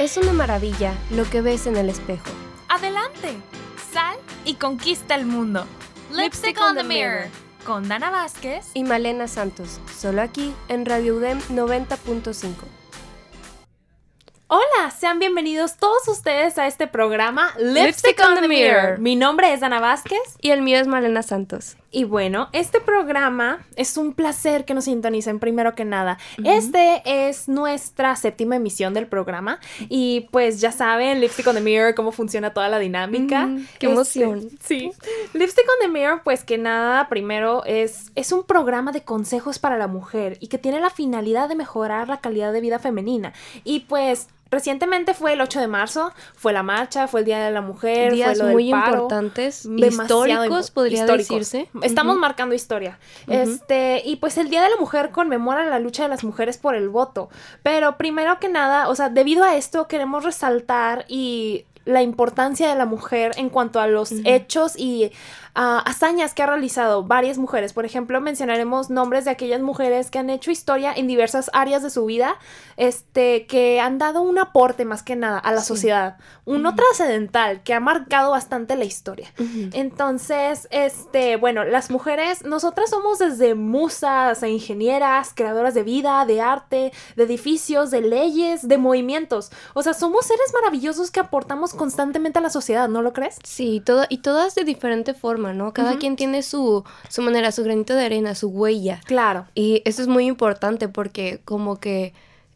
Es una maravilla lo que ves en el espejo. Adelante, sal y conquista el mundo. Lipstick on the Mirror con Dana Vázquez y Malena Santos, solo aquí en Radio UDEM 90.5. Hola, sean bienvenidos todos ustedes a este programa Lipstick, on, the Mirror. Mi nombre es Ana Vázquez. Y el mío es Malena Santos. Y bueno, este programa es un placer que nos sintonicen primero que nada. Este es nuestra séptima emisión del programa y pues ya saben, Lipstick on the Mirror, cómo funciona toda la dinámica. qué emoción. Este, sí. Lipstick on the Mirror, pues que nada, primero es, es un programa de consejos para la mujer y que tiene la finalidad de mejorar la calidad de vida femenina. Y pues Recientemente fue el 8 de marzo, fue la marcha, fue el Día de la Mujer, Días fue lo muy del paro. importantes, históricos, podría decirse. Estamos marcando historia. Este, y pues el Día de la Mujer conmemora la lucha de las mujeres por el voto. Pero primero que nada, o sea, debido a esto queremos resaltar y la importancia de la mujer en cuanto a los hechos y uh, hazañas que ha realizado varias mujeres. Por ejemplo, mencionaremos nombres de aquellas mujeres que han hecho historia en diversas áreas de su vida, este, que han dado un aporte más que nada a la Sí. sociedad, uno trascendental que ha marcado bastante la historia. Entonces, este, bueno, las mujeres, nosotras somos desde musas a ingenieras, creadoras de vida, de arte, de edificios, de leyes, de movimientos. O sea, somos seres maravillosos que aportamos constantemente a la sociedad, ¿no lo crees? Sí, todo, y todas de diferente forma, ¿no? Cada quien tiene su, su manera, su granito de arena, su huella. Claro. Y eso es muy importante porque como que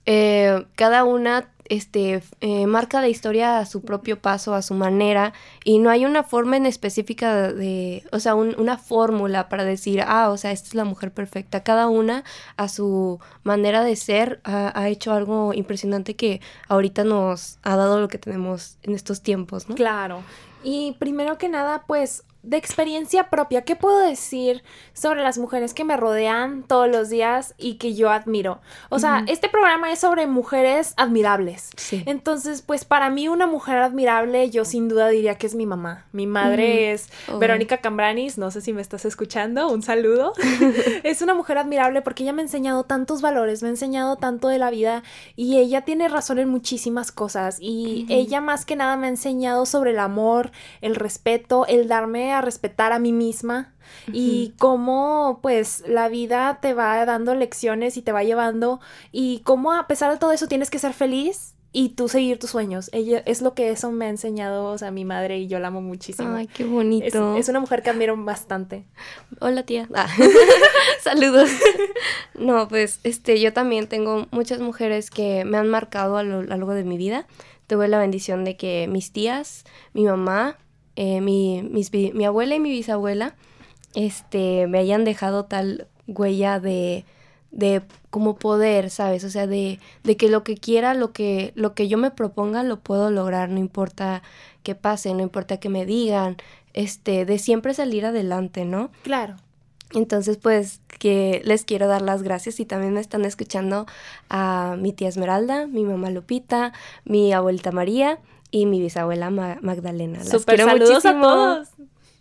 eh, cada una este, eh, marca la historia a su propio paso, a su manera, y no hay una forma en específica de, o sea, un- una fórmula para decir, ah, o sea, esta es la mujer perfecta. Cada una a su manera de ser ha, ha hecho algo impresionante que ahorita nos ha dado lo que tenemos en estos tiempos, ¿no? Claro. Y primero que nada, pues, de experiencia propia, ¿qué puedo decir sobre las mujeres que me rodean todos los días y que yo admiro? O sea, este programa es sobre mujeres admirables. Sí. Entonces, pues para mí una mujer admirable, yo sin duda diría que es mi mamá. Mi madre es Oh. Verónica Cambranis, no sé si me estás escuchando, un saludo. es una mujer admirable porque ella me ha enseñado tantos valores, me ha enseñado tanto de la vida y ella tiene razón en muchísimas cosas y ella más que nada me ha enseñado sobre el amor, el respeto, el darme a respetar a mí misma y cómo pues la vida te va dando lecciones y te va llevando y cómo a pesar de todo eso tienes que ser feliz y tú seguir tus sueños. Ella es lo que eso me ha enseñado, o sea, mi madre y yo la amo muchísimo. Ay, qué es, bonito. es una mujer que admiro bastante. Hola tía. Ah, Saludos. No, pues este, yo también tengo muchas mujeres que me han marcado a lo largo de mi vida. Tuve la bendición de que mis tías, mi mamá, eh, mi, mis mi abuela y mi bisabuela, este, me hayan dejado tal huella de, de como poder, ¿sabes? O sea, de, de que lo que quiera, lo que, lo que yo me proponga, lo puedo lograr, no importa qué pase, no importa que me digan, este, de siempre salir adelante, ¿no? Claro. Entonces, pues que les quiero dar las gracias y también me están escuchando a mi tía Esmeralda, mi mamá Lupita, mi abuelita María y mi bisabuela Ma- Magdalena. Las Super quiero saludos muchísimo. a todos.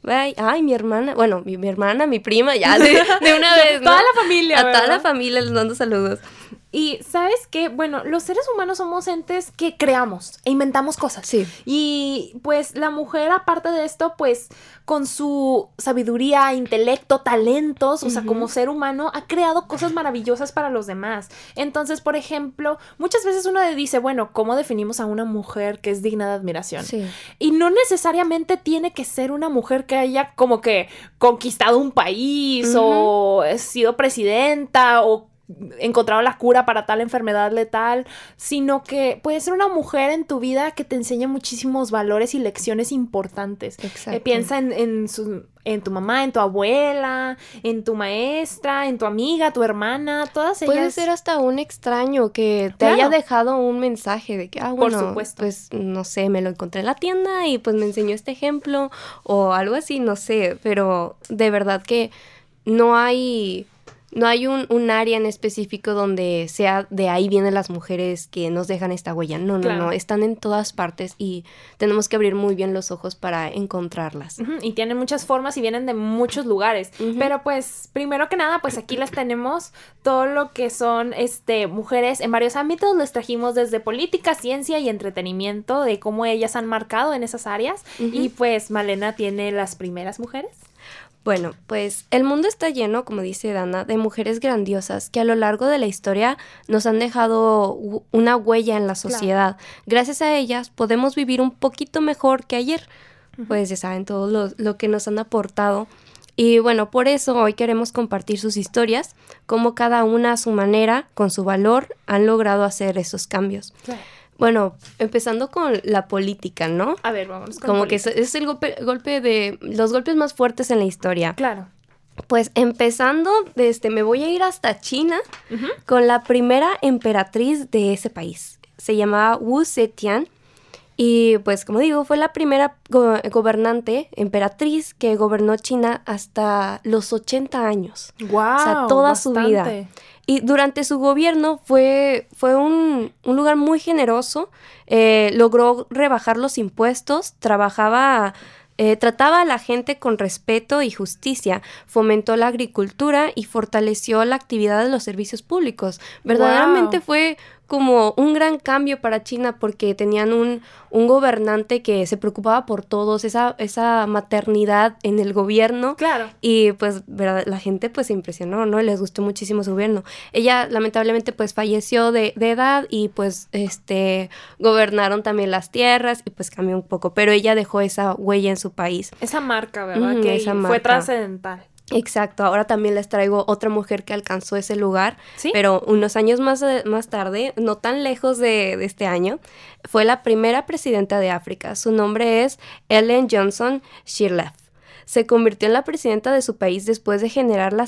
Ay, ay, mi hermana, bueno, mi, mi hermana, mi prima, ya de, de una vez. ¿no? Toda la familia, A toda la familia les mando saludos. Y sabes qué, bueno, los seres humanos somos entes que creamos e inventamos cosas. Sí. Y pues la mujer, aparte de esto, pues con su sabiduría, intelecto, talentos, o sea, como ser humano, ha creado cosas maravillosas para los demás. Entonces, por ejemplo, muchas veces uno dice, bueno, ¿cómo definimos a una mujer que es digna de admiración? Sí. Y no necesariamente tiene que ser una mujer que haya como que conquistado un país o sido presidenta o encontrado la cura para tal enfermedad letal, sino que puede ser una mujer en tu vida que te enseña muchísimos valores y lecciones importantes. Exacto. Eh, piensa en, en su- en tu mamá, en tu abuela, en tu maestra, en tu amiga, tu hermana, todas ellas. Puede ser hasta un extraño que te Claro. haya dejado un mensaje de que, ah, Por bueno, supuesto. pues no sé, me lo encontré en la tienda y pues me enseñó este ejemplo o algo así, no sé, pero de verdad que no hay no hay un, un, área en específico donde sea de ahí vienen las mujeres que nos dejan esta huella. No, no, no, están en todas partes y tenemos que abrir muy bien los ojos para encontrarlas. Y tienen muchas formas y vienen de muchos lugares. Pero pues, primero que nada, pues aquí las tenemos todo lo que son este mujeres en varios ámbitos. Les trajimos desde política, ciencia y entretenimiento, de cómo ellas han marcado en esas áreas. Y pues Malena tiene las primeras mujeres. Bueno, pues el mundo está lleno, como dice Dana, de mujeres grandiosas que a lo largo de la historia nos han dejado una huella en la sociedad. Gracias a ellas podemos vivir un poquito mejor que ayer. Pues ya saben todo lo, lo, que nos han aportado. Y bueno, por eso hoy queremos compartir sus historias, cómo cada una a su manera, con su valor, han logrado hacer esos cambios. Bueno, empezando con la política, ¿no? A ver, vamos. Con Como que es, es el golpe, golpe, de los golpes más fuertes en la historia. Claro. Pues empezando, este, me voy a ir hasta China con la primera emperatriz de ese país. Se llamaba Wu Zetian. Y pues como digo, fue la primera gobernante, emperatriz, que gobernó China hasta los 80 años. ¡Wow! O sea, toda su vida. Y durante su gobierno fue, fue un, un lugar muy generoso, eh, logró rebajar los impuestos, trabajaba... Eh, trataba a la gente con respeto y justicia, fomentó la agricultura y fortaleció la actividad de los servicios públicos. Verdaderamente fue como un gran cambio para China porque tenían un, un gobernante que se preocupaba por todos, esa, esa maternidad en el gobierno. Claro. Y pues ¿verdad? la gente pues se impresionó, ¿no? Les gustó muchísimo su gobierno. Ella lamentablemente pues falleció de, de edad y pues este gobernaron también las tierras y pues cambió un poco, pero ella dejó esa huella en su país. Esa marca, ¿verdad? que esa fue trascendental. Exacto, ahora también les traigo otra mujer que alcanzó ese lugar, pero unos años más, eh, más tarde, no tan lejos de, de, este año, fue la primera presidenta de África. Su nombre es Ellen Johnson Sirleaf se convirtió en la presidenta de su país después de generar la,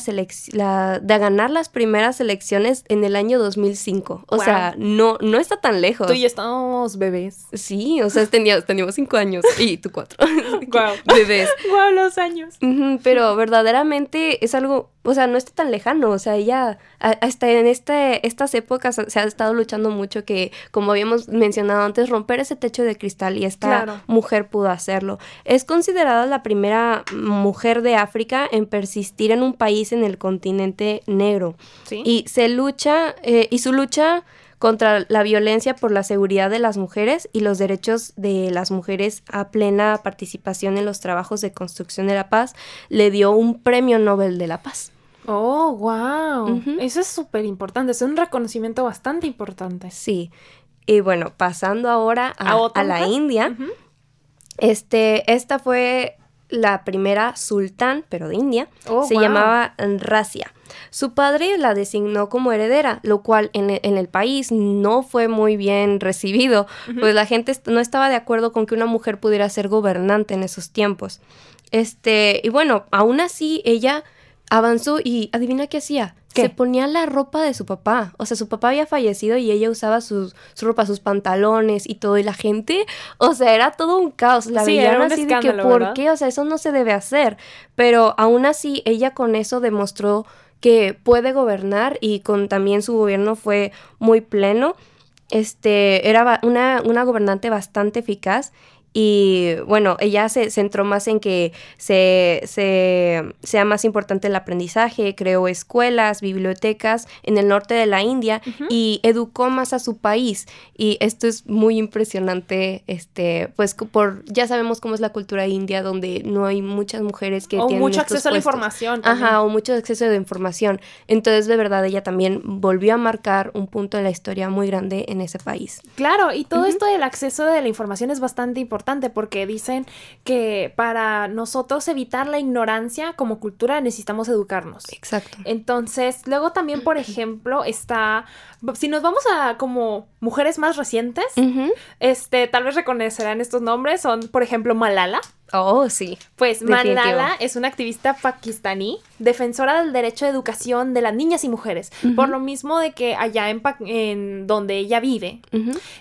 la de ganar las primeras elecciones en el año 2005. O sea, no, no está tan lejos. Tú y yo estábamos bebés. Sí, o sea, teníamos, teníamos cinco años y tú cuatro. Wow. Bebés. Wow, los años. pero verdaderamente es algo o sea, no está tan lejano, o sea, ella hasta en este, estas épocas se ha estado luchando mucho que, como habíamos mencionado antes, romper ese techo de cristal y esta mujer pudo hacerlo. Es considerada la primera mujer de África en persistir en un país en el continente negro. ¿Sí? Y se lucha, eh, y su lucha contra la violencia por la seguridad de las mujeres y los derechos de las mujeres a plena participación en los trabajos de construcción de la paz, le dio un premio Nobel de la Paz. Oh, wow. Eso es súper importante, es un reconocimiento bastante importante. Sí. Y bueno, pasando ahora a, la India, este, esta fue la primera sultán, pero de India. Oh, se llamaba Rasia. Su padre la designó como heredera, lo cual en el, en el país no fue muy bien recibido, pues la gente no estaba de acuerdo con que una mujer pudiera ser gobernante en esos tiempos. Este, y bueno, aún así ella avanzó y adivina qué hacía. Se ponía la ropa de su papá. O sea, su papá había fallecido y ella usaba su ropa, sus pantalones y todo. Y la gente, o sea, era todo un caos. La sí, veían así de que, ¿por qué? O sea, eso no se debe hacer. Pero aún así, ella con eso demostró que puede gobernar y con también su gobierno fue muy pleno. Este, era una, una gobernante bastante eficaz y bueno, ella se centró más en que se, sea más importante el aprendizaje, creó escuelas, bibliotecas en el norte de la India y educó más a su país. Y esto es muy impresionante, este, pues por, ya sabemos cómo es la cultura india, donde no hay muchas mujeres que o tienen mucho acceso a la información. Ajá, o mucho acceso a la información. Entonces, de verdad, ella también volvió a marcar un punto en la historia muy grande en ese país. Claro, y todo esto del acceso de la información es bastante importante porque dicen que para nosotros evitar la ignorancia como cultura necesitamos educarnos. Exacto. Entonces, luego también, por ejemplo, está, si nos vamos a como mujeres más recientes, este, tal vez reconocerán estos nombres, son, por ejemplo, Malala. Oh, sí. Pues Malala es una activista pakistaní, defensora del derecho de educación de las niñas y mujeres. Por lo mismo de que allá en, en donde ella vive,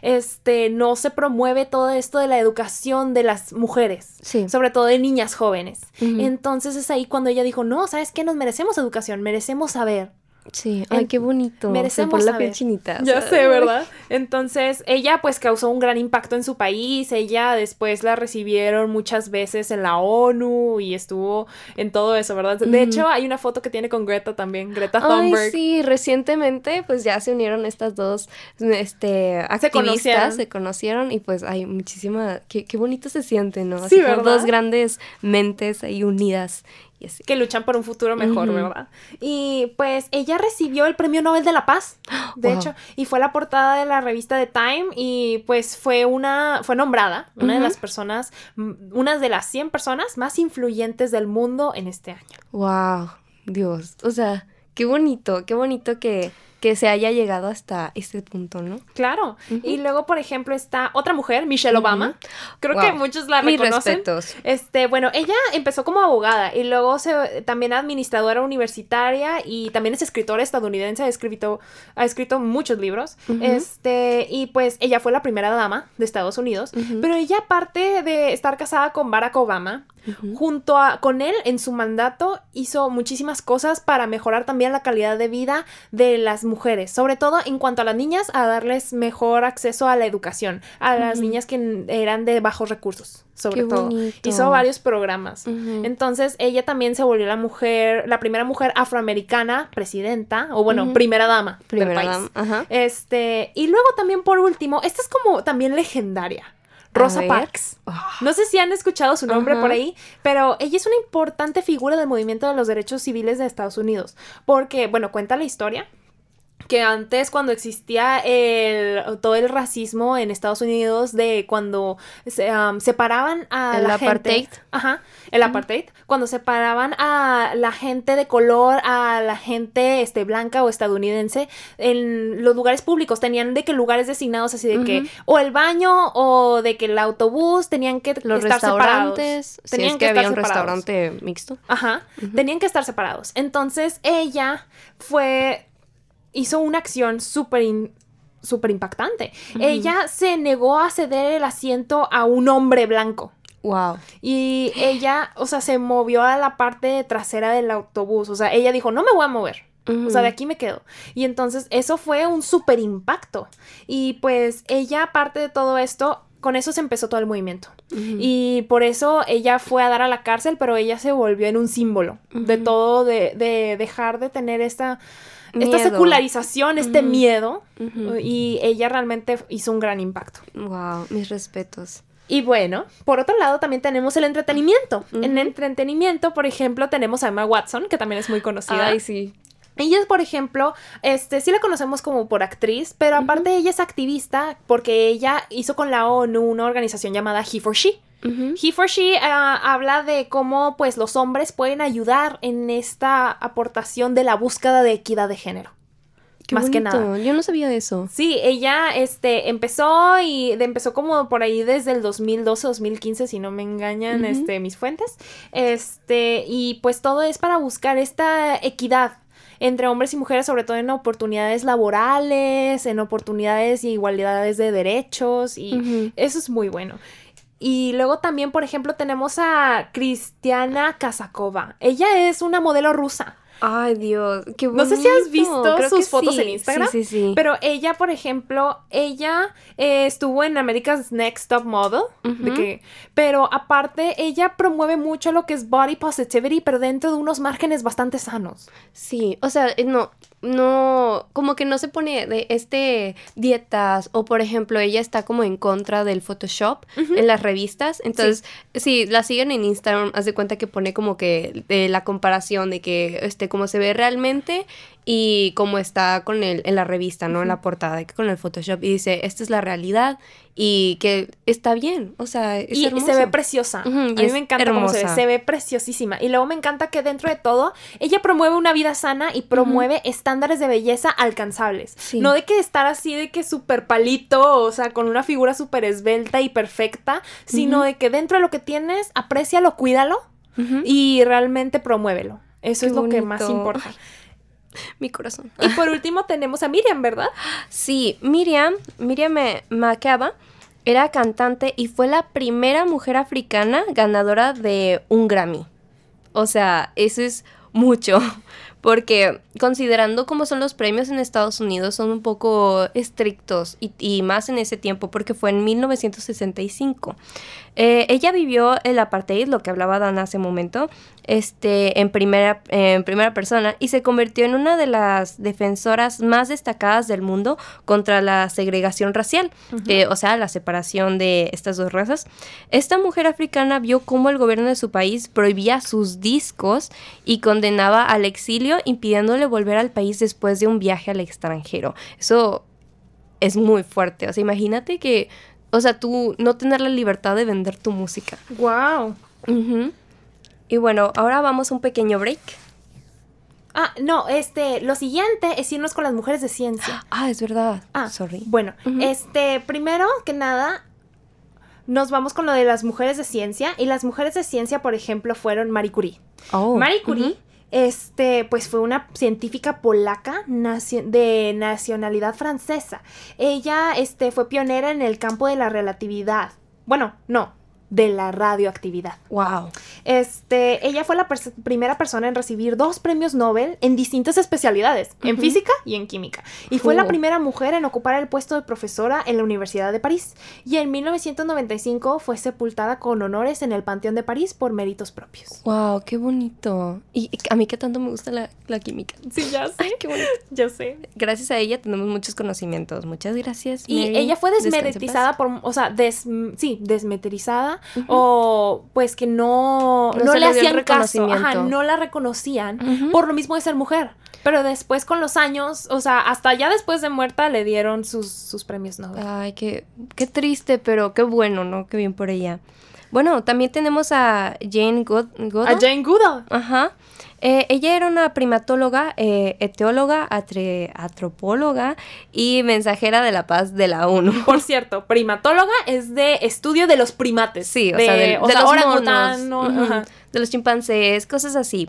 este, no se promueve todo esto de la educación de las mujeres. Sobre todo de niñas jóvenes. Entonces es ahí cuando ella dijo, no, ¿sabes qué? Nos merecemos educación, merecemos saber. Sí, ay, qué bonito. Merecemos por la saber. piel chinita. Ya sé, ¿verdad? Entonces, ella pues causó un gran impacto en su país, ella después la recibieron muchas veces en la ONU y estuvo en todo eso, ¿verdad? De hecho, hay una foto que tiene con Greta también, Greta Ay, Thunberg. sí, recientemente pues ya se unieron estas dos este, activistas, conocieron. se conocieron y pues hay muchísima, qué, qué bonito se siente, ¿no? Sí, como ¿verdad? dos grandes mentes ahí unidas y así. que luchan por un futuro mejor. ¿verdad? Y pues ella recibió el Premio Nobel de la Paz, de Wow. hecho, y fue la portada de la revista de Time y pues fue una fue nombrada una de las personas mm, una de las 100 personas más influyentes del mundo en este año. Wow, Dios, o sea, qué bonito, qué bonito que, que se haya llegado hasta este punto, ¿no? Claro. Y luego, por ejemplo, está otra mujer, Michelle Obama. Creo que muchos la Mis reconocen. respetos. Este, bueno, ella empezó como abogada y luego se también administradora universitaria y también es escritora estadounidense, ha escrito, ha escrito muchos libros. Este, y pues ella fue la primera dama de Estados Unidos, pero ella aparte de estar casada con Barack Obama, Junto a con él en su mandato hizo muchísimas cosas para mejorar también la calidad de vida de las mujeres, sobre todo en cuanto a las niñas, a darles mejor acceso a la educación, a las niñas que eran de bajos recursos, sobre Qué todo. bonito. Hizo varios programas. Entonces, ella también se volvió la mujer, la primera mujer afroamericana presidenta, o bueno, primera dama Primera del país. dama. Este, y luego también por último, esta es como también legendaria. Rosa. Parks. No sé si han escuchado su nombre por ahí, pero ella es una importante figura del movimiento de los derechos civiles de Estados Unidos. Porque, bueno, cuenta la historia que antes cuando existía el, todo el racismo en Estados Unidos de cuando se, um, separaban a El la apartheid. gente ajá el apartheid cuando separaban a la gente de color a la gente este blanca o estadounidense en los lugares públicos tenían de que lugares designados así de que o el baño o de que el autobús tenían que Los estar separados restaurantes, si tenían es que, había estar un separados. restaurante mixto. Ajá, tenían que estar separados. Entonces ella fue, hizo una acción súper impactante. Ella se negó a ceder el asiento a un hombre blanco. Wow. Y ella, o sea, se movió a la parte trasera del autobús. O sea, ella dijo, no me voy a mover. O sea, de aquí me quedo. Y entonces eso fue un súper impacto. Y pues ella, aparte de todo esto, con eso se empezó todo el movimiento. Y por eso ella fue a dar a la cárcel, pero ella se volvió en un símbolo de todo, de, de dejar de tener esta, esta secularización, este miedo. Y ella realmente hizo un gran impacto. Wow, mis respetos. Y bueno, por otro lado también tenemos el entretenimiento. En entretenimiento, por ejemplo, tenemos a Emma Watson, que también es muy conocida. Ay, sí. Ella por ejemplo, este, sí la conocemos como por actriz, pero aparte ella es activista porque ella hizo con la ONU una organización llamada He for She. Ujú. He for She ah, habla de cómo pues los hombres pueden ayudar en esta aportación de la búsqueda de equidad de género. Qué más que nada. Yo no sabía de eso. Sí, ella este, empezó y empezó como por ahí desde el 2012, 2015, si no me engañan este, mis fuentes. Este, y pues todo es para buscar esta equidad entre hombres y mujeres, sobre todo en oportunidades laborales, en oportunidades y igualdades de derechos, y eso es muy bueno. Y luego también, por ejemplo, tenemos a Cristiana Kazakova. Ella es una modelo rusa. Ay, Dios, qué bonito. No sé si has visto Creo sus fotos sí. en Instagram, Sí, sí, sí. Pero ella, por ejemplo, ella eh, estuvo en America's Next Top Model. de que, pero aparte, ella promueve mucho lo que es body positivity, pero dentro de unos márgenes bastante sanos. Sí, o sea, eh, no, no, como que no se pone de este dietas o por ejemplo ella está como en contra del Photoshop en las revistas, entonces si la siguen en Instagram, haz de cuenta que pone como que de la comparación de que este cómo se ve realmente y cómo está con el en la revista, ¿no? En la portada, con el Photoshop y dice, "Esta es la realidad" y que está bien, o sea, es y se ve preciosa. A y mí me encanta cómo se ve. Se ve preciosísima. Y luego me encanta que dentro de todo, ella promueve una vida sana y promueve estándares de belleza alcanzables. Sí. No de que estar así de que súper palito, o sea, con una figura súper esbelta y perfecta, sino de que dentro de lo que tienes, aprécialo, cuídalo y realmente promuévelo. Eso Qué es lo que más importa. Mi corazón. Y por último tenemos a Miriam, ¿verdad? Sí, Miriam, Miriam Makeba era cantante y fue la primera mujer africana ganadora de un Grammy. O sea, eso es mucho. porque considerando cómo son los premios en Estados Unidos, son un poco estrictos y, y más en ese tiempo, porque fue en 1965. Eh, ella vivió el apartheid, lo que hablaba Dan hace un momento, este, en, primera, en primera persona y se convirtió en una de las defensoras más destacadas del mundo contra la segregación racial, o sea, la separación de estas dos razas. Esta mujer africana vio cómo el gobierno de su país prohibía sus discos y condenaba al exilio, impidiéndole volver al país después de un viaje al extranjero. Eso es muy fuerte. O sea, imagínate que o sea, tú no tener la libertad de vender tu música. Wow. Y bueno, ahora vamos a un pequeño break. Ah, no, este, lo siguiente es irnos con las mujeres de ciencia. Ah, es verdad. Ah, sorry. Bueno, este, primero que nada, nos vamos con lo de las mujeres de ciencia. Y las mujeres de ciencia, por ejemplo, fueron Marie Curie. Oh. Marie Curie este, pues fue una científica polaca de nacionalidad francesa. Ella, este, fue pionera en el campo de la relatividad. Bueno, no, de la radioactividad. Wow. Este, ella fue la primera persona en recibir dos premios Nobel en distintas especialidades, en física y en química. Y fue la primera mujer en ocupar el puesto de profesora en la Universidad de París. Y en 1995 fue sepultada con honores en el Panteón de París por méritos propios. Wow, qué bonito. Y, a mí que tanto me gusta la, química. Sí, ya sé. qué bonito. ya sé. Gracias a ella tenemos muchos conocimientos. Muchas gracias. Y ella fue desmeritizada por, o sea, des, sí, desmeterizada o pues que no, no, le hacían caso, no la reconocían por lo mismo de ser mujer. Pero después con los años, o sea, hasta ya después de muerta le dieron sus, premios Nobel. Ay, qué, qué triste, pero qué bueno, ¿no? Qué bien por ella. Bueno, también tenemos a Jane Goodall. A Jane Goodall. Ajá. Eh, ella era una primatóloga, eh, eteóloga, antropóloga y mensajera de la paz de la ONU. Por cierto, primatóloga es de estudio de los primates. Sí, o sea, de, los monos, de los chimpancés, cosas así.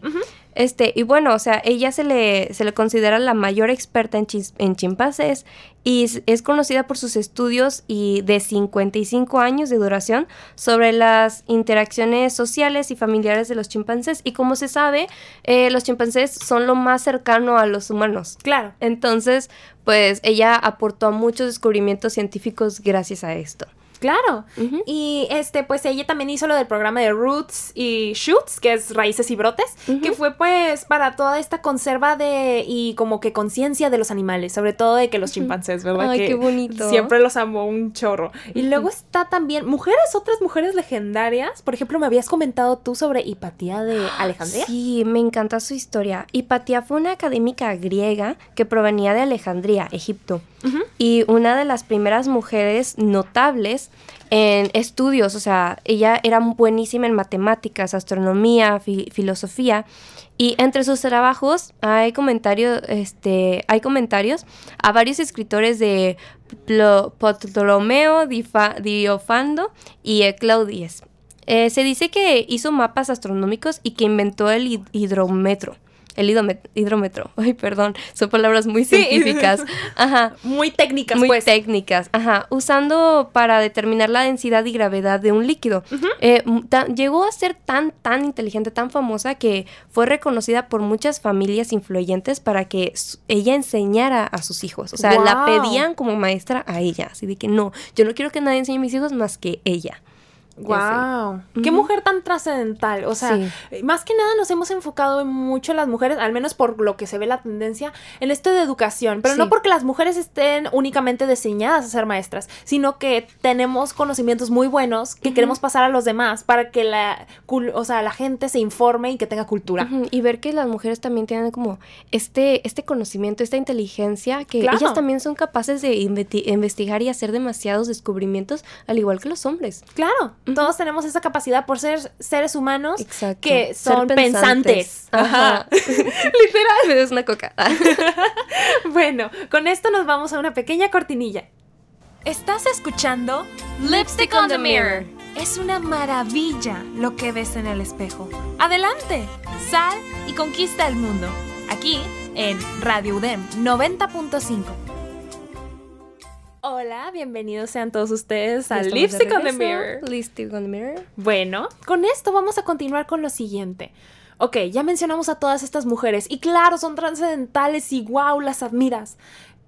Este, y bueno, o sea, ella se le, se le considera la mayor experta en, en chimpancés y es, conocida por sus estudios y de 55 años de duración sobre las interacciones sociales y familiares de los chimpancés. Y como se sabe, eh, los chimpancés son lo más cercano a los humanos. Claro. Entonces, pues ella aportó a muchos descubrimientos científicos gracias a esto. Claro. Y este, pues ella también hizo lo del programa de Roots y Shoots, que es Raíces y Brotes, que fue pues para toda esta conserva de y como que conciencia de los animales, sobre todo de que los chimpancés, ¿verdad? Ay, qué bonito. Siempre los amó un chorro. Y luego está también mujeres, otras mujeres legendarias. Por ejemplo, me habías comentado tú sobre Hipatía de Alejandría. Sí, me encanta su historia. Hipatía fue una académica griega que provenía de Alejandría, Egipto. Y una de las primeras mujeres notables en estudios, o sea, ella era buenísima en matemáticas, astronomía, filosofía, y entre sus trabajos hay comentarios, este, hay comentarios a varios escritores de Ptolomeo, Diofando y Claudius. Eh, se dice que hizo mapas astronómicos y que inventó el hidrómetro el hidrómetro. Ay, perdón, son palabras muy científicas. Ajá. Muy técnicas, muy pues. técnicas, ajá. Usando para determinar la densidad y gravedad de un líquido. Eh, llegó a ser tan, tan inteligente, tan famosa que fue reconocida por muchas familias influyentes para que ella enseñara a sus hijos. O sea, la pedían como maestra a ella. Así de que no, yo no quiero que nadie enseñe a mis hijos más que ella. Wow, qué mujer tan trascendental. O sea, más que nada nos hemos enfocado mucho las mujeres, al menos por lo que se ve la tendencia, en esto de educación. Pero no porque las mujeres estén únicamente diseñadas a ser maestras, sino que tenemos conocimientos muy buenos que queremos pasar a los demás para que la, o sea, la gente se informe y que tenga cultura. Y ver que las mujeres también tienen como este, este conocimiento, esta inteligencia, que ellas también son capaces de investigar y hacer demasiados descubrimientos, al igual que los hombres. Claro. Todos tenemos esa capacidad por ser seres humanos que son pensantes. Ajá. Literal. Me des una coca. bueno, con esto nos vamos a una pequeña cortinilla. Estás escuchando Lipstick on the Mirror. Es una maravilla lo que ves en el espejo. Adelante, sal y conquista el mundo. Aquí en Radio UDEM 90.5. Hola, bienvenidos sean todos ustedes a Lipstick on the Mirror. Lipstick on the Mirror. Bueno, con esto vamos a continuar con lo siguiente. ok, ya mencionamos a todas estas mujeres y claro, son trascendentales y wow, las admiras.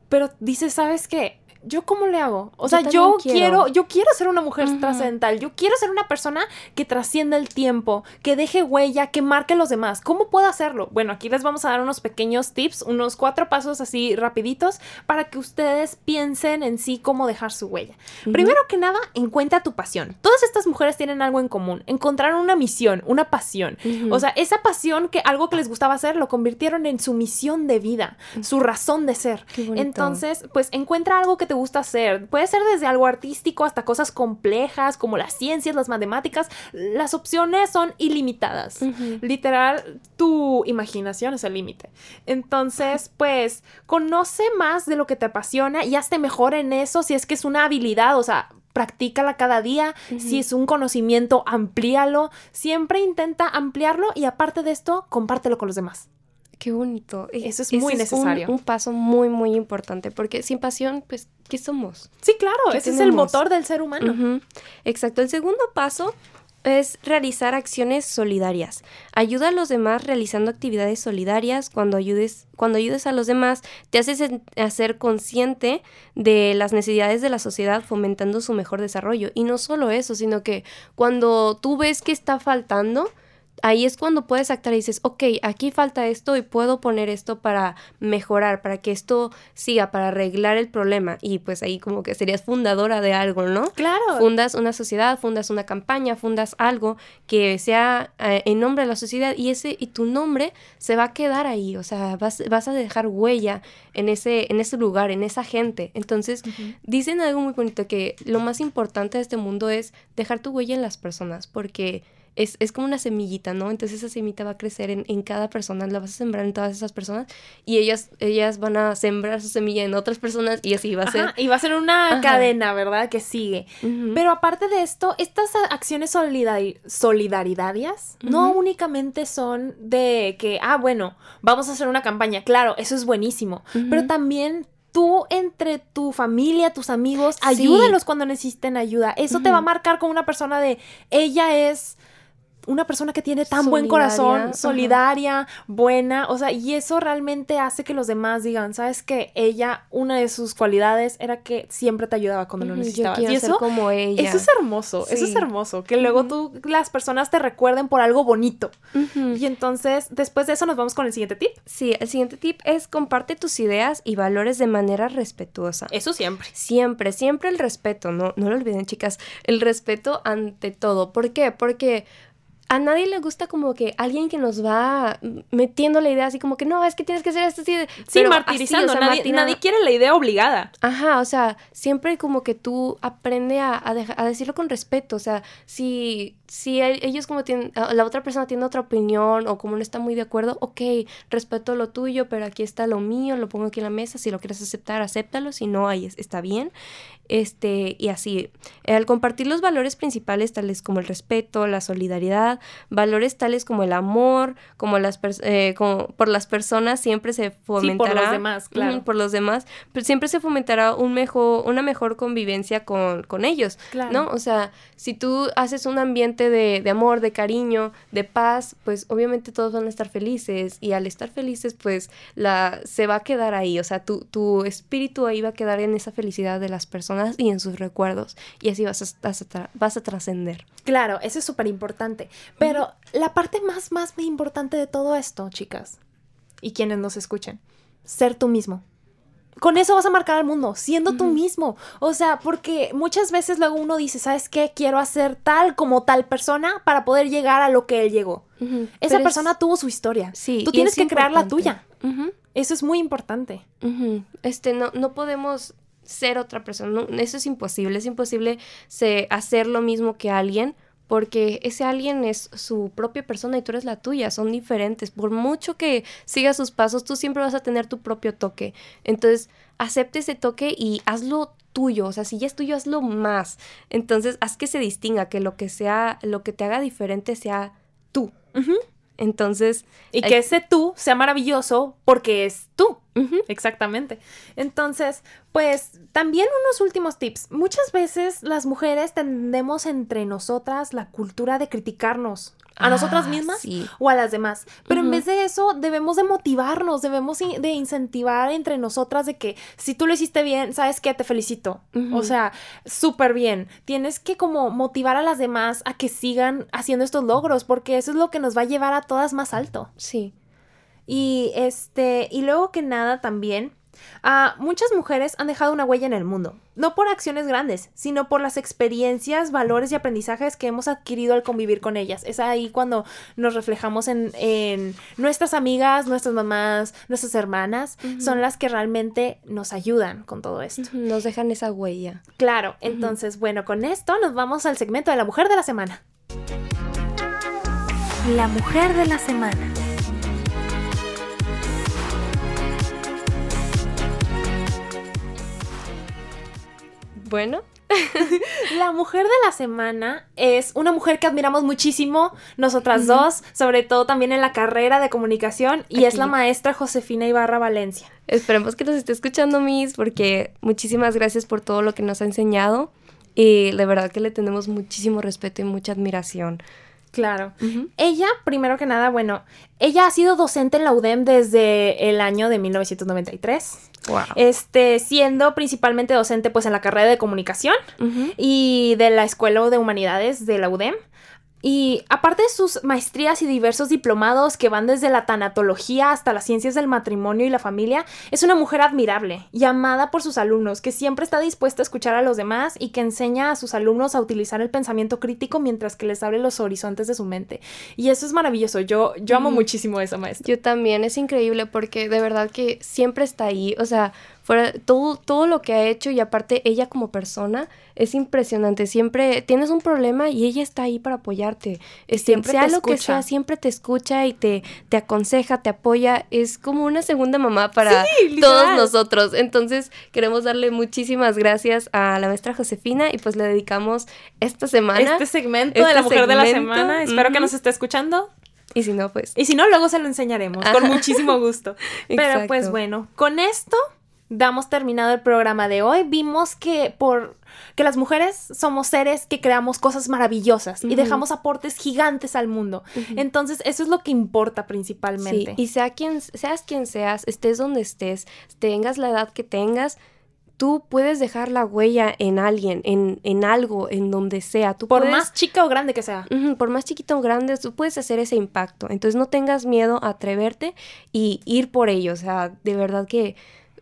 Pero dices, ¿sabes qué? ¿Yo cómo le hago? O sea, yo, quiero. yo quiero ser una mujer trascendental, yo quiero ser una persona que trascienda el tiempo, que deje huella, que marque a los demás. ¿Cómo puedo hacerlo? Bueno, aquí les vamos a dar unos pequeños tips, unos cuatro pasos así rapiditos para que ustedes piensen en sí cómo dejar su huella. Primero que nada, encuentra tu pasión. Todas estas mujeres tienen algo en común, encontraron una misión, una pasión. O sea, esa pasión que algo que les gustaba hacer lo convirtieron en su misión de vida, su razón de ser. Entonces, pues encuentra algo que te gusta hacer. Puede ser desde algo artístico hasta cosas complejas como las ciencias, las matemáticas. Las opciones son ilimitadas. Literal, tu imaginación es el límite. Entonces, pues, conoce más de lo que te apasiona y hazte mejor en eso si es que es una habilidad, o sea, practícala cada día. Si es un conocimiento, amplíalo. Siempre intenta ampliarlo y aparte de esto, compártelo con los demás. Qué bonito. E eso es muy necesario. un, paso muy, muy importante, porque sin pasión, pues, ¿qué somos? Sí, claro, ese es el motor del ser humano. Exacto. El segundo paso es realizar acciones solidarias. Ayuda a los demás realizando actividades solidarias. Cuando ayudes, cuando ayudes a los demás, te haces hacer consciente de las necesidades de la sociedad, fomentando su mejor desarrollo. Y no solo eso, sino que cuando tú ves que está faltando, ahí es cuando puedes actuar y dices, ok, aquí falta esto y puedo poner esto para mejorar, para que esto siga, para arreglar el problema. Y pues ahí como que serías fundadora de algo, ¿no? Claro. Fundas una sociedad, fundas una campaña, fundas algo que sea eh, en nombre de la sociedad y ese y tu nombre se va a quedar ahí, o sea, vas, vas a dejar huella en ese, en ese lugar, en esa gente. Entonces, dicen algo muy bonito que lo más importante de este mundo es dejar tu huella en las personas, porque es, es, como una semillita, ¿no? Entonces esa semillita va a crecer en, en, cada persona, la vas a sembrar en todas esas personas y ellas, ellas van a sembrar su semilla en otras personas y así va a ser. y va a ser una cadena, ¿verdad? Que sigue. Pero aparte de esto, estas acciones solidaridades no únicamente son de que, ah, bueno, vamos a hacer una campaña. Claro, eso es buenísimo. Pero también tú entre tu familia, tus amigos, ayúdalos cuando necesiten ayuda. Eso te va a marcar como una persona de ella es una persona que tiene tan buen corazón, solidaria, buena, o sea, y eso realmente hace que los demás digan, ¿sabes qué? Ella, una de sus cualidades era que siempre te ayudaba cuando lo necesitabas. y eso, como ella. Eso es hermoso, eso es hermoso, que luego tú, las personas te recuerden por algo bonito. Y entonces, después de eso nos vamos con el siguiente tip. Sí, el siguiente tip es comparte tus ideas y valores de manera respetuosa. Eso siempre. Siempre, siempre el respeto, no, no lo olviden chicas, el respeto ante todo. ¿Por qué? Porque a nadie le gusta como que alguien que nos va metiendo la idea así como que no, es que tienes que hacer esto así. Sí, martirizando. nadie, quiere la idea obligada. Ajá, o sea, siempre como que tú aprende a, a decirlo con respeto. O sea, si si ellos como tienen, la otra persona tiene otra opinión o como no está muy de acuerdo, ok, respeto lo tuyo, pero aquí está lo mío, lo pongo aquí en la mesa, si lo quieres aceptar, acéptalo, si no, ahí está bien. Este, y así, al compartir los valores principales tales como el respeto, la solidaridad, valores tales como el amor, como las eh, como por las personas siempre se fomentará. por los demás, claro. por los demás, pero siempre se fomentará un mejor, una mejor convivencia con, con ellos, claro. ¿no? O sea, si tú haces un ambiente de, amor, de cariño, de paz, pues obviamente todos van a estar felices y al estar felices pues la, se va a quedar ahí, o sea, tu, tu espíritu ahí va a quedar en esa felicidad de las personas y en sus recuerdos y así vas a, vas a, trascender. Claro, eso es súper importante, pero la parte más, más importante de todo esto, chicas, y quienes nos escuchen, ser tú mismo con eso vas a marcar al mundo, siendo tú mismo. O sea, porque muchas veces luego uno dice, ¿sabes qué? Quiero hacer tal como tal persona para poder llegar a lo que él llegó. Esa persona tuvo su historia. Sí. Tú tienes que crear la tuya. Eso es muy importante. Este, no, no podemos ser otra persona. eso es imposible. Es imposible hacer lo mismo que alguien porque ese alguien es su propia persona y tú eres la tuya, son diferentes. Por mucho que sigas sus pasos, tú siempre vas a tener tu propio toque. Entonces, acepte ese toque y hazlo tuyo, o sea, si ya es tuyo, hazlo más. Entonces, haz que se distinga, que lo que sea, lo que te haga diferente sea tú. Entonces... Y que ese tú sea maravilloso porque es tú. Exactamente. Entonces, pues también unos últimos tips. Muchas veces las mujeres tendemos entre nosotras la cultura de criticarnos a nosotras ah, mismas o a las demás. Pero en vez de eso, debemos de motivarnos, debemos de incentivar entre nosotras de que si tú lo hiciste bien, sabes que te felicito. O sea, súper bien. Tienes que como motivar a las demás a que sigan haciendo estos logros, porque eso es lo que nos va a llevar a todas más alto. Sí. Y este, y luego que nada también, Ah, muchas mujeres han dejado una huella en el mundo, no por acciones grandes, sino por las experiencias, valores y aprendizajes que hemos adquirido al convivir con ellas. Es ahí cuando nos reflejamos en, nuestras amigas, nuestras mamás, nuestras hermanas, son las que realmente nos ayudan con todo esto. Nos dejan esa huella. Claro, entonces, bueno, con esto nos vamos al segmento de la mujer de la semana. La mujer de la semana. Bueno. la mujer de la semana es una mujer que admiramos muchísimo, nosotras dos, sobre todo también en la carrera de comunicación, y es la maestra Josefina Ibarra Valencia. Esperemos que nos esté escuchando, Miss, porque muchísimas gracias por todo lo que nos ha enseñado y de verdad que le tenemos muchísimo respeto y mucha admiración. Claro. Ella, primero que nada, bueno, ella ha sido docente en la UDEM desde el año de 1993. Wow. Este, siendo principalmente docente pues en la carrera de comunicación y de la Escuela de Humanidades de la UDEM. Y aparte de sus maestrías y diversos diplomados que van desde la tanatología hasta las ciencias del matrimonio y la familia, es una mujer admirable y amada por sus alumnos, que siempre está dispuesta a escuchar a los demás y que enseña a sus alumnos a utilizar el pensamiento crítico mientras que les abre los horizontes de su mente. Y eso es maravilloso. Yo, yo amo muchísimo a esa maestra. Yo también, es increíble porque de verdad que siempre está ahí. O sea, fuera todo, todo lo que ha hecho y aparte ella como persona es impresionante. Siempre tienes un problema y ella está ahí para apoyarte. Siempre sea lo que sea, siempre te escucha y te, te aconseja, te apoya. Es como una segunda mamá para todos nosotros. Entonces queremos darle muchísimas gracias a la maestra Josefina y pues le dedicamos esta semana. Este segmento de la este mujer de la semana. Espero que nos esté escuchando. Y si no, pues. Y si no, luego se lo enseñaremos. Con muchísimo gusto. Pero pues bueno, con esto damos terminado el programa de hoy. Vimos que por que las mujeres somos seres que creamos cosas maravillosas y dejamos aportes gigantes al mundo. Entonces, eso es lo que importa principalmente. Y sea quien, seas quien seas, estés donde estés, tengas la edad que tengas, tú puedes dejar la huella en alguien, en, en algo, en donde sea. Tú por más chica o grande que sea. por más chiquito o grande, tú puedes hacer ese impacto. Entonces no tengas miedo a atreverte y ir por ello. O sea, de verdad que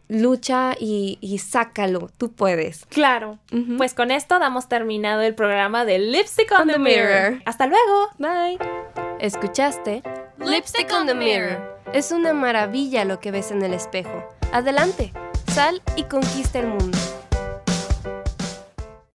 lucha y, sácalo, tú puedes. Claro. Pues con esto damos terminado el programa de Lipstick on, the, mirror. Hasta luego. Bye. ¿Escuchaste? Lipstick on the Mirror. Es una maravilla lo que ves en el espejo. Adelante, sal y conquista el mundo.